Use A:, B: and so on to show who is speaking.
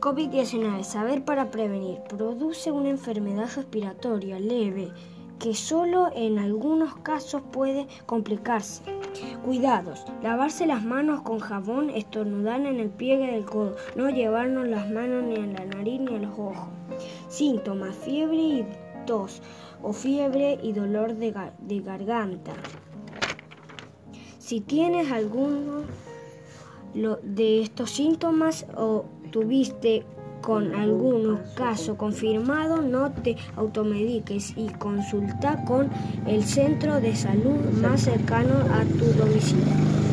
A: COVID-19, saber para prevenir, produce una enfermedad respiratoria leve que solo en algunos casos puede complicarse. Cuidados, lavarse las manos con jabón, estornudar en el pliegue del codo, no llevarnos las manos ni a la nariz ni a los ojos. Síntomas, fiebre y tos o fiebre y dolor de, de garganta. Si tienes alguno de estos síntomas o tuviste con algún caso confirmado, no te automediques y consulta con el centro de salud más cercano a tu domicilio.